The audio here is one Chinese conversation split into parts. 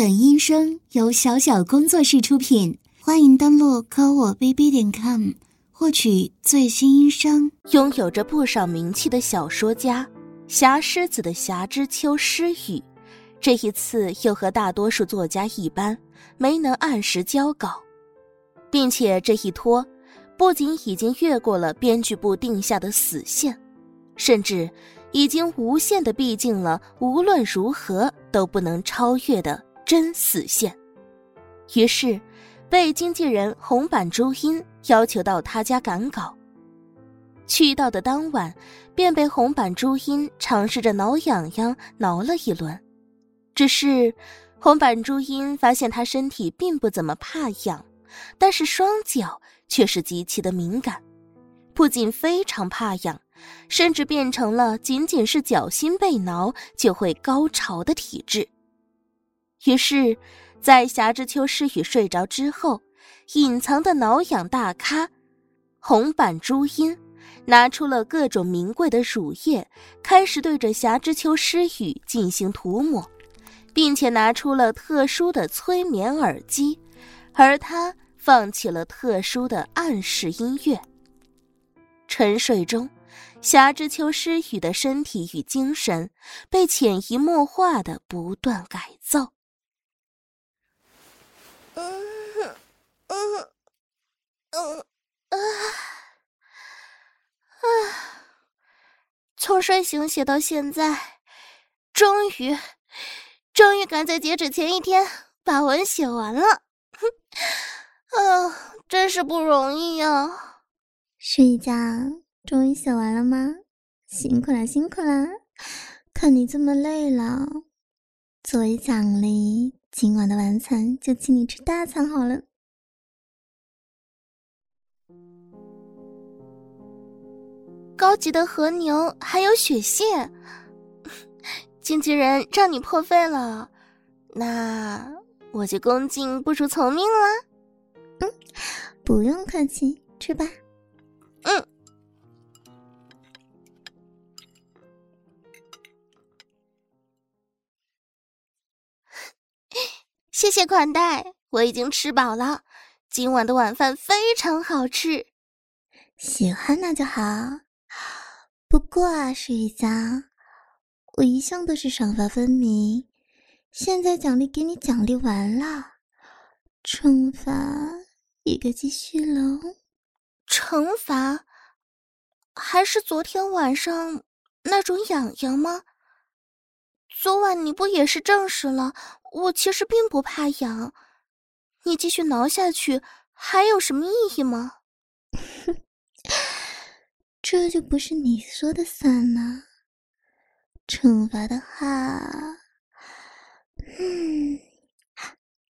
本音声由小小工作室出品，欢迎登录科我 bb 点 com 获取最新音声。拥有着不少名气的小说家侠狮子的侠之秋诗雨，这一次又和大多数作家一般，没能按时交稿，并且这一拖，不仅已经越过了编剧部定下的死线，甚至已经无限的逼近了无论如何都不能超越的。真死线，于是被经纪人红板朱茵要求到他家赶稿。去到的当晚，便被红板朱茵尝试着挠痒痒挠了一轮。只是红板朱茵发现他身体并不怎么怕痒，但是双脚却是极其的敏感，不仅非常怕痒，甚至变成了仅仅是脚心被挠就会高潮的体质。于是，在霞之丘诗雨睡着之后，隐藏的挠痒大咖红板朱音拿出了各种名贵的乳液，开始对着霞之丘诗雨进行涂抹，并且拿出了特殊的催眠耳机，而他放起了特殊的暗示音乐。沉睡中，霞之丘诗雨的身体与精神被潜移默化的不断改造。嗯啊啊！从睡醒写到现在，终于，终于赶在截止前一天把文写完了。啊，真是不容易呀！睡觉，终于写完了吗？辛苦了，辛苦了！看你这么累了，作为奖励，今晚的晚餐就请你吃大餐好了。高级的和牛还有雪蟹，经纪人让你破费了，那我就恭敬不如从命了。嗯，不用客气，吃吧。嗯，谢谢款待，我已经吃饱了。今晚的晚饭非常好吃，喜欢那就好。过啊，诗雨家，我一向都是赏罚分明。现在奖励给你奖励完了，惩罚也该继续喽。惩罚？还是昨天晚上那种痒痒吗？昨晚你不也是证实了，我其实并不怕痒。你继续挠下去，还有什么意义吗？这就不是你说的算了。惩罚的话，嗯，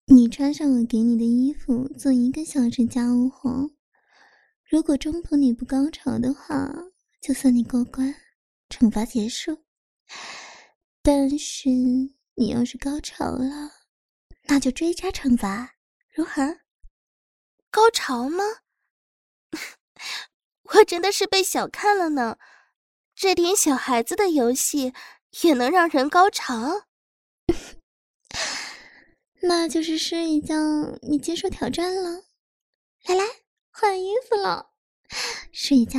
你穿上我给你的衣服，做一个小时家务活。如果中途你不高潮的话，就算你过关，惩罚结束。但是你要是高潮了，那就追加惩罚，如何？高潮吗？我真的是被小看了呢，这点小孩子的游戏也能让人高潮？那就是试一下，你接受挑战了。来来，换衣服了，睡一下，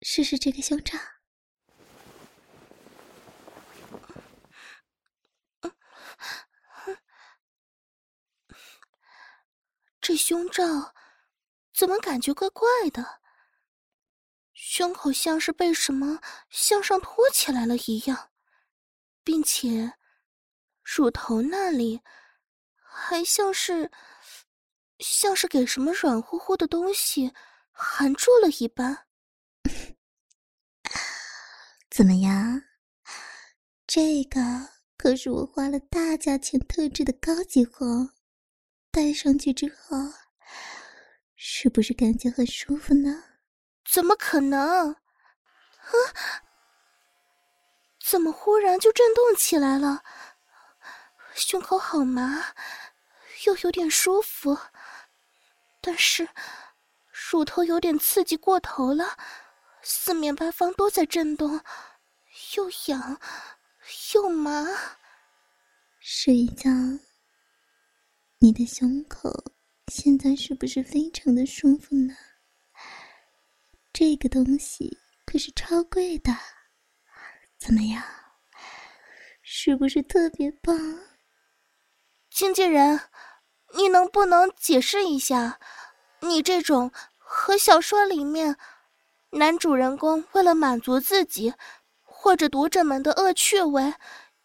试试这个胸罩。这胸罩怎么感觉怪怪的？胸口像是被什么向上托起来了一样，并且乳头那里还像是像是给什么软乎乎的东西含住了一般。怎么样？这个可是我花了大价钱特制的高级货，戴上去之后，是不是感觉很舒服呢？怎么可能？啊！怎么忽然就震动起来了？胸口好麻，又有点舒服，但是乳头有点刺激过头了，四面八方都在震动，又痒又麻。睡觉，你的胸口现在是不是非常的舒服呢？这个东西可是超贵的，怎么样？是不是特别棒？经纪人，你能不能解释一下，你这种和小说里面男主人公为了满足自己或者读者们的恶趣味，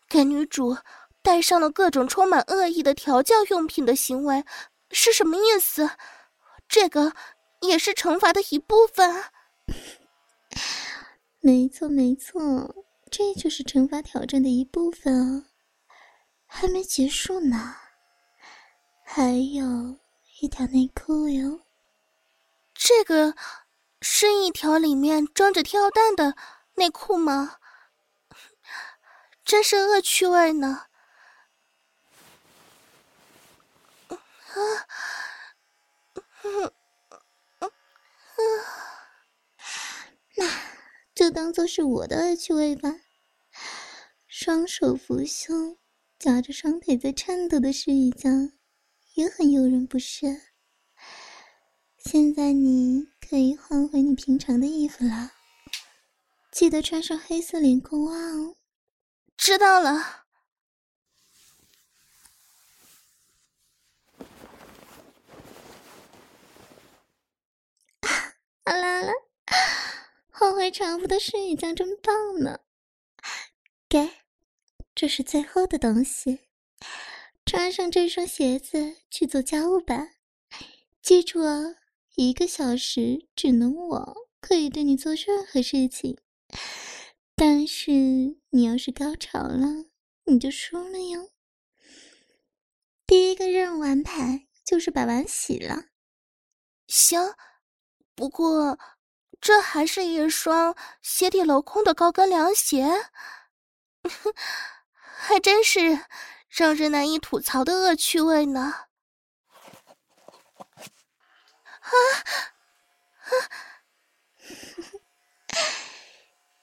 给女主戴上了各种充满恶意的调教用品的行为是什么意思？这个也是惩罚的一部分。没错，没错，这就是惩罚挑战的一部分哦，还没结束呢，还有一条内裤哟。这个是一条里面装着跳蛋的内裤吗？真是恶趣味呢！啊，嗯嗯嗯，那就当做是我的恶趣味吧。双手扶胸，夹着双腿在颤抖的施雨江，也很诱人，不是？现在你可以换回你平常的衣服了，记得穿上黑色连裤袜哦。知道了。好了好了，换回常服的施雨江真棒呢。给，这是最后的东西，穿上这双鞋子去做家务吧。记住哦。一个小时只能我可以对你做任何事情，但是你要是高潮了，你就输了哟。第一个任务安排就是把碗洗了。行，不过这还是一双鞋底镂空的高跟凉鞋，还真是让人难以吐槽的恶趣味呢。啊！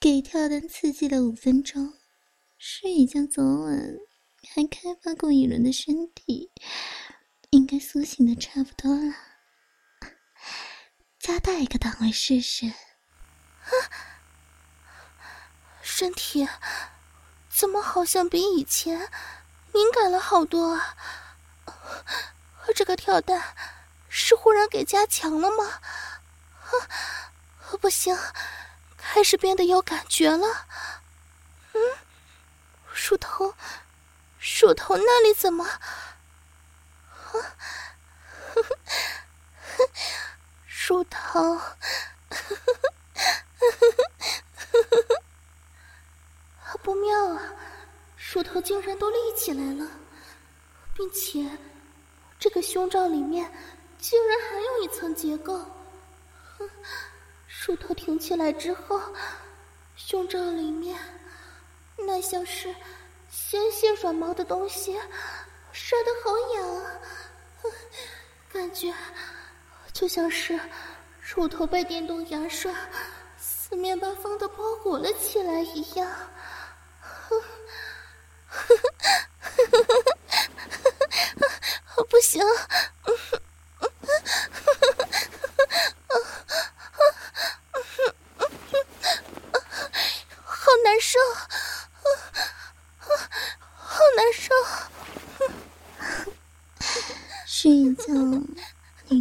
给跳蛋刺激了五分钟，施雨江昨晚还开发过一轮的身体，应该苏醒的差不多了。加大一个档位试试。啊！身体怎么好像比以前敏感了好多啊？这个跳蛋。是忽然给加强了吗？啊，不行，开始变得有感觉了。嗯，乳头，乳头那里怎么？啊，呵呵呵呵，乳头，呵呵呵呵呵呵，好不妙啊！乳头竟然都立起来了，并且这个胸罩里面。竟然还有一层结构，哼！乳头挺起来之后，胸罩里面那像是纤细软毛的东西，摔得好痒啊！感觉就像是乳头被电动牙刷四面八方的包裹了起来一样。哼！呵呵呵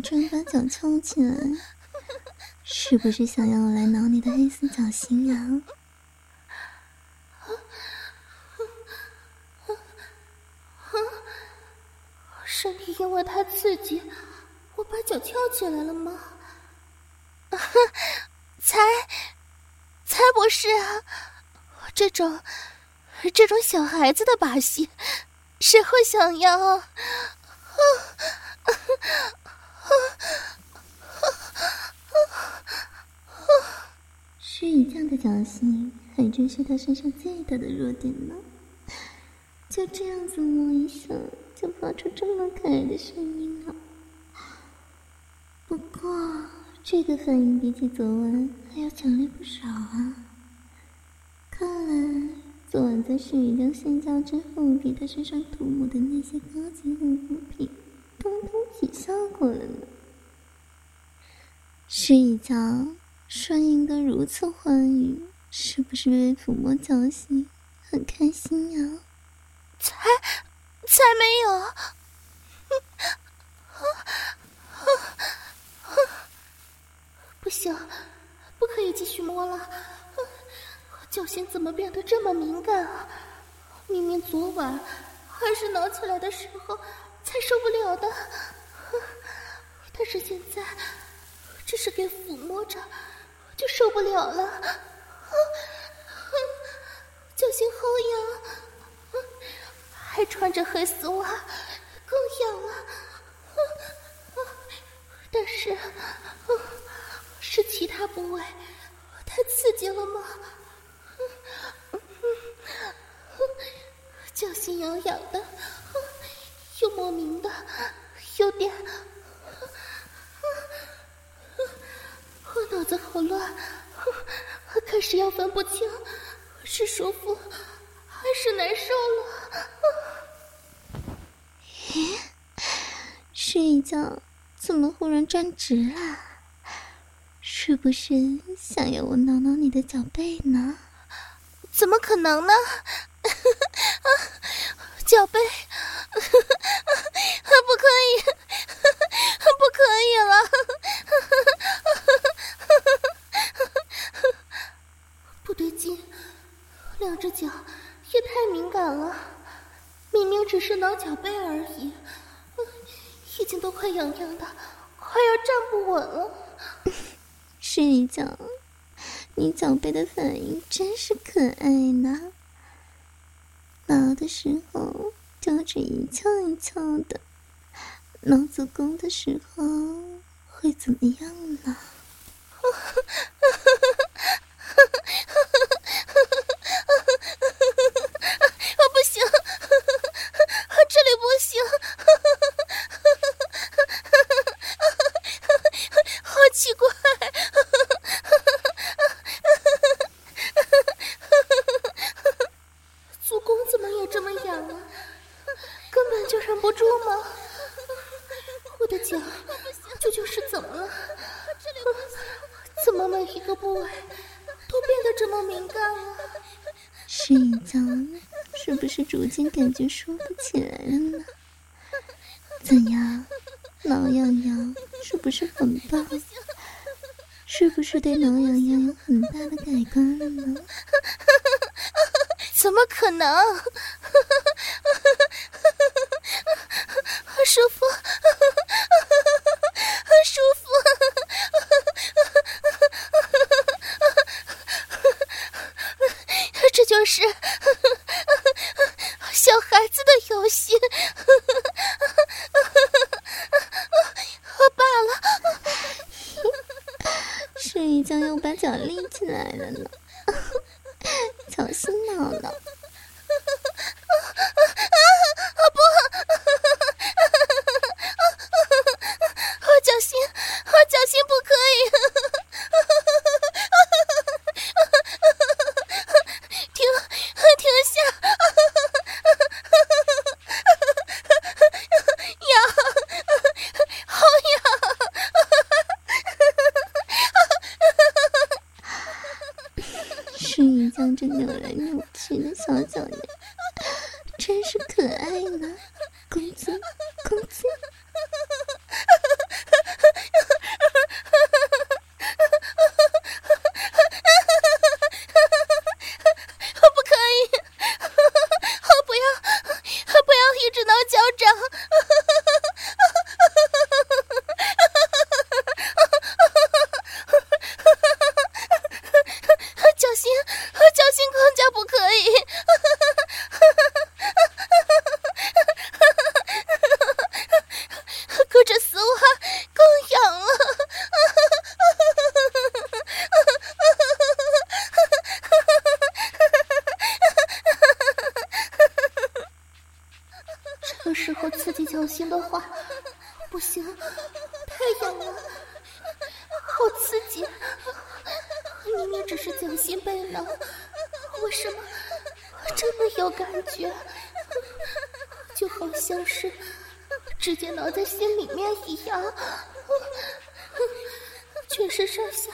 呵呵，不行！脚翘起来，是不是想要我来挠你的黑色脚心啊？身体因为太刺激，我把脚翘起来了吗？才才不是啊！这种这种小孩子的把戏，谁会想要？施雨心还真是他身上最大的弱点呢，就这样子摸一下，就发出这么可爱的声音了。不过这个反应比起昨晚还要强烈不少啊！看来昨晚在施雨江睡觉之后给他身上涂抹的那些高级护肤品。通通起效果了呢。施以教双赢得如此欢愉，是不是被抚摸脚心很开心呀？才才没有！不行，不可以继续摸了。脚心怎么变得这么敏感啊？明明昨晚还是挠起来的时候才受不了的，但是现在只是给抚摸着就受不了了。脚心好痒，还穿着黑丝袜，更痒了。但是是其他部位太刺激了吗？脚心痒痒的，又莫名的有点，我脑子好乱，开始要分不清是舒服还是难受了。咦，睡一觉怎么忽然站直了？是不是想要我挠挠你的脚背呢？怎么可能呢？啊，脚背，不可以，不可以了！不对劲，两只脚也太敏感了。明明只是挠脚背而已，已经都快痒痒的，快要站不稳了。睡一觉。你脚背的反应真是可爱呢，挠的时候脚趾一翘一翘的，挠子宫的时候会怎么样呢？说不起来了呢？怎样？挠痒痒是不是很棒？是不是对挠痒痒有很大的改观了呢？怎么可能？舒服，舒服，这就是。小孩子的游戏，罢了。睡一觉又把脚立起来了呢，这扭来扭去的小小小心的话，不行，太痒了，好刺激！明明只是小心被挠，为什么这么有感觉？就好像是直接挠在心里面一样，全身上下。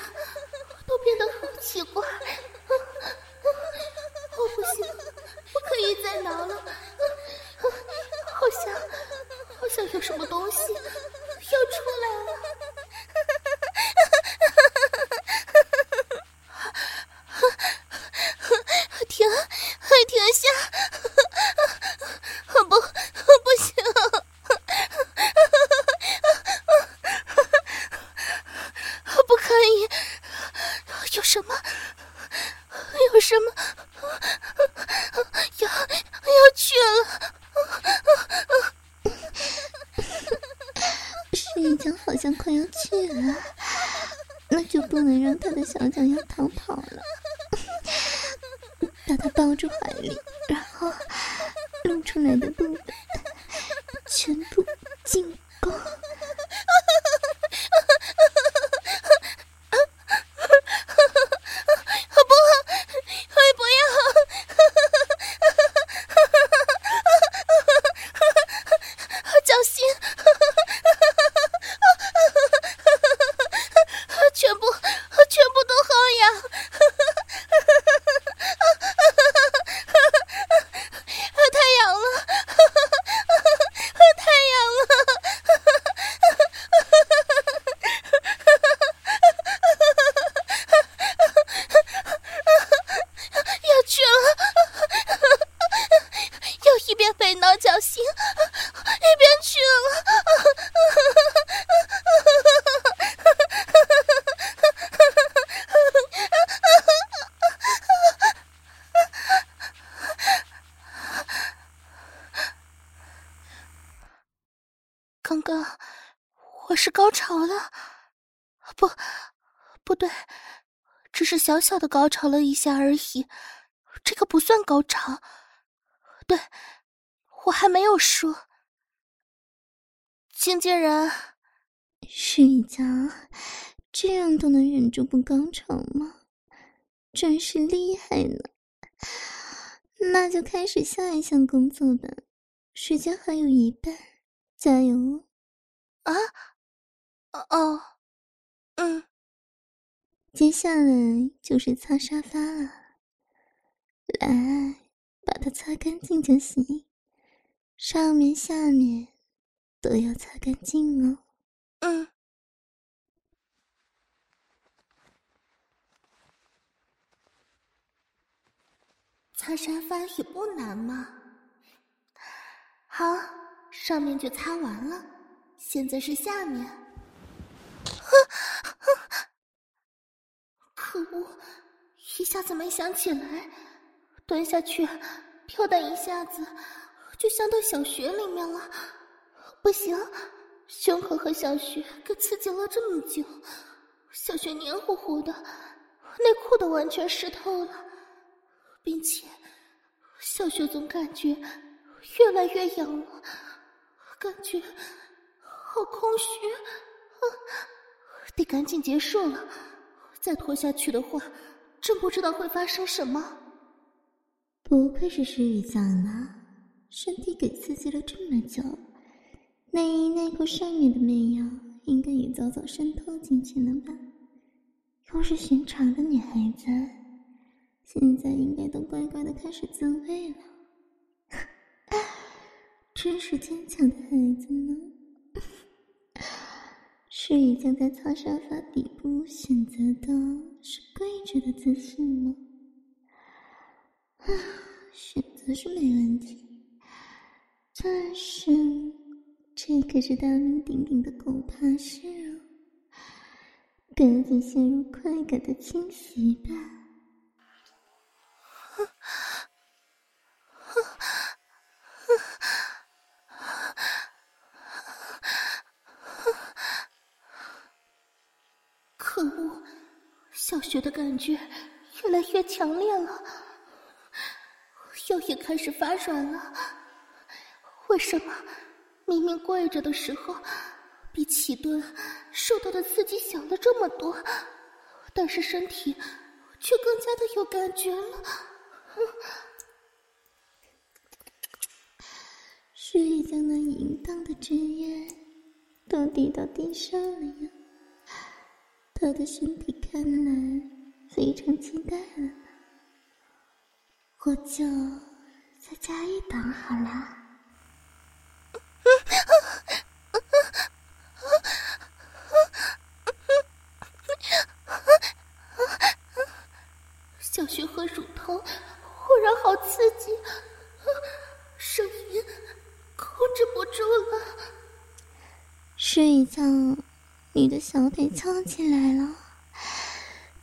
刚刚我是高潮了，不，不对，只是小小的高潮了一下而已，这个不算高潮。对，我还没有说。经纪人，是一家这样都能忍住不高潮吗？真是厉害呢！那就开始下一项工作吧，时间还有一半，加油哦！啊？哦，嗯。接下来就是擦沙发了，来，把它擦干净就行，上面下面都要擦干净哦。嗯。擦沙发也不难嘛。好，上面就擦完了，现在是下面。可恶！一下子没想起来，蹲下去，跳的一下子就镶到小穴里面了。不行，胸口和小穴给刺激了这么久，小穴黏糊糊的，内裤都完全湿透了，并且小穴总感觉越来越痒了，感觉好空虚，啊，得赶紧结束了。再拖下去的话，真不知道会发生什么。不愧是石宇江呢，身体给刺激了这么久，内衣内裤上面的媚药应该也早早渗透进去了吧？要是寻常的女孩子，现在应该都乖乖的开始自慰了。真是坚强的孩子呢。是已经在擦沙发底部选择的是跪着的姿势吗？啊，选择是没问题，但是这可是大名鼎鼎的狗爬式哦，赶紧陷入快感的侵袭吧。觉得感觉越来越强烈了，腰也开始发软了。为什么明明跪着的时候，比起蹲受到的刺激小了这么多，但是身体却更加的有感觉了？是一将那淫荡的职业都滴到地上了呀！他的身体看来非常期待了，我就再加一档好了。小穴和乳头忽然好刺激，声音控制不住了。睡一觉，你的小腿翘起来了，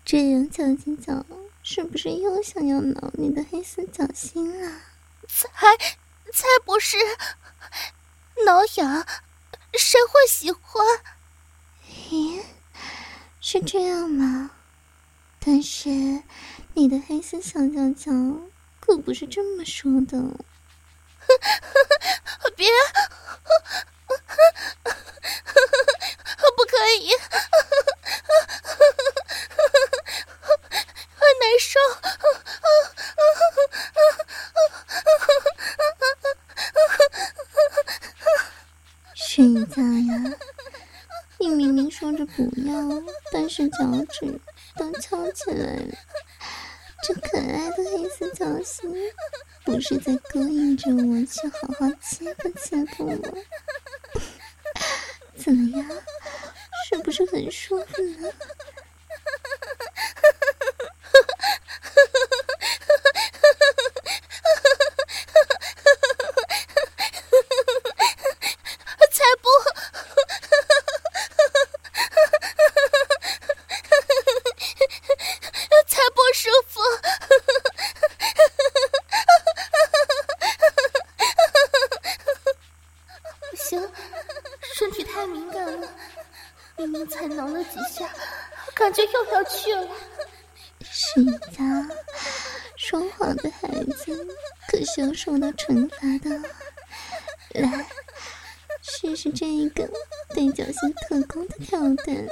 这样翘起脚，是不是又想要挠你的黑色脚心了？才才不是，挠痒，谁会喜欢？咦，是这样吗？但是你的黑色小脚脚可不是这么说的。别。不可以，很难受。睡一觉呀，你明明说着不要，但是都翘起来了。这可爱的黑色脚心，不是在勾引着我去好好切吧切吧吗？怎么样？是不是很舒服呢？感觉又要去了，是一家说谎的孩子，可是要受到惩罚的。来试试这个对角线特工的挑战。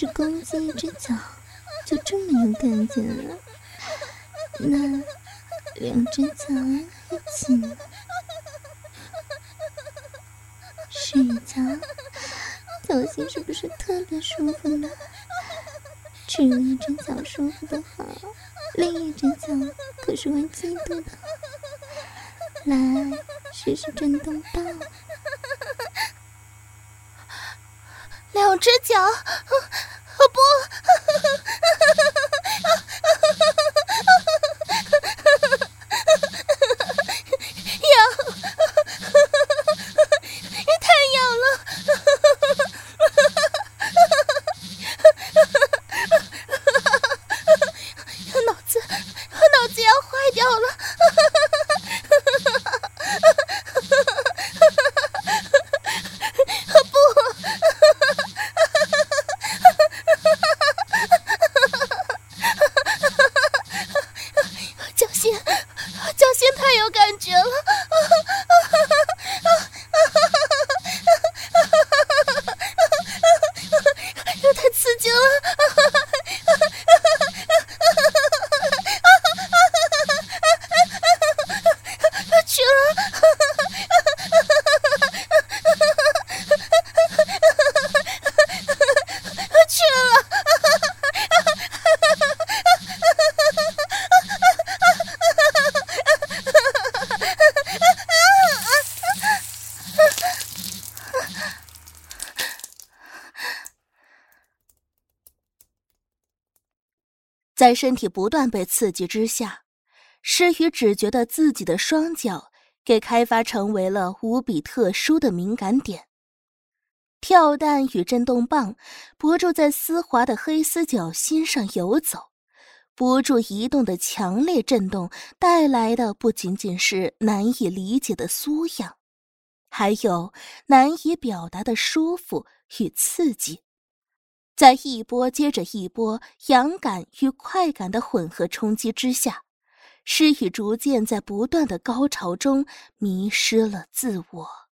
是攻击一只脚，就这么有感觉了？那两只脚一起呢？睡一觉，脚心是不是特别舒服呢？只有一只脚舒服的话，另一只脚可是会嫉妒的。来，试试震动棒。两只脚，掉了在身体不断被刺激之下，诗雨只觉得自己的双脚给开发成为了无比特殊的敏感点。跳蛋与震动棒不住在丝滑的黑丝脚心上游走。不住移动的强烈震动带来的不仅仅是难以理解的酥痒，还有难以表达的舒服与刺激，在一波接着一波痒感与快感的混合冲击之下，诗雨逐渐在不断的高潮中迷失了自我。